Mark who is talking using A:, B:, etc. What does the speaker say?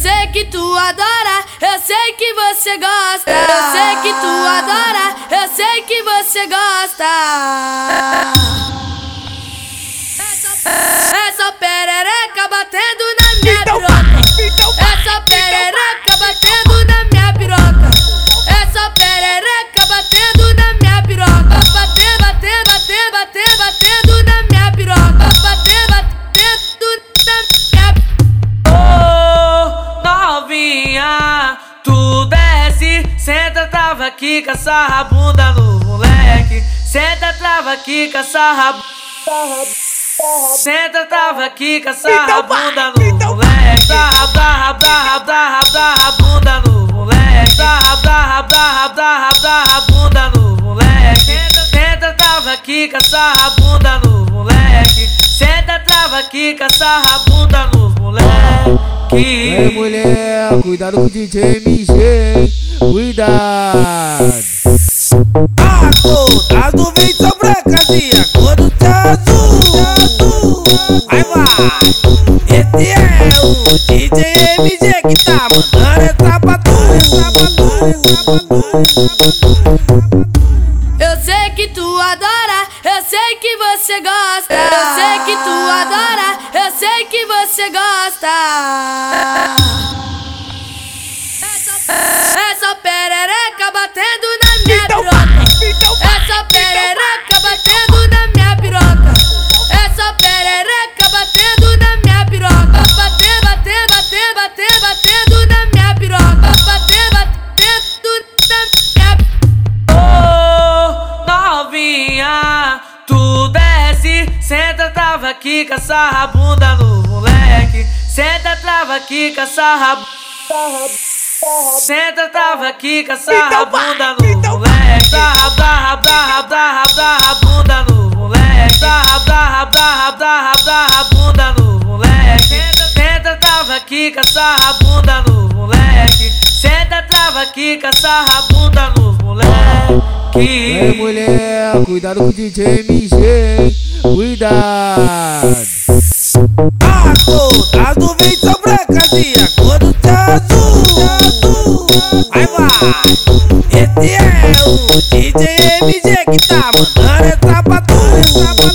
A: sei que tu adora, eu sei que você gosta. Eu sei que tu adora, eu sei que você gosta.
B: Trava aqui, sarra a bunda no moleque. Senta, trava aqui, sarra a bu- Senta, trava aqui, sarra a
C: Então vai,
B: bunda no
C: então
B: moleque. Sarra, sarra, sarra, sarra, sarra a bunda no moleque. Sarra, sarra, sarra, sarra, sarra a bunda no moleque. Senta, trava aqui, sarra a bunda no moleque. Senta, trava aqui, sarra a bunda no moleque.
D: Ei mulher, cuidado com o DJ MG, hein? Cuidado!
C: A todas do vem são brancas e a cor do azul. Aí vai, esse é o DJ MG que tá mandando essa tu.
A: Eu sei que tu adora, eu sei que você gosta. Eu sei que tu adora, eu sei que você gosta.
B: Trava aqui, sarra a bunda no moleque. Senta, trava aqui, sarra a bu- Senta, trava aqui, sarra a
C: Então vai,
B: bunda no
C: então
B: moleque. Sarra, sarra, sarra, sarra, sarra a bunda no moleque. Sarra, sarra, sarra, sarra, sarra a bunda no moleque. Senta, trava aqui, sarra a bunda no moleque. Senta, trava aqui, sarra a bunda no moleque.
D: Ei mulher, cuidado com o DJ MG, hein? Cuidado!
C: A todas do vem são brancas e a cor do teu azul. Aí vai, esse é o DJ MG que tá mandando essa tu, essa pra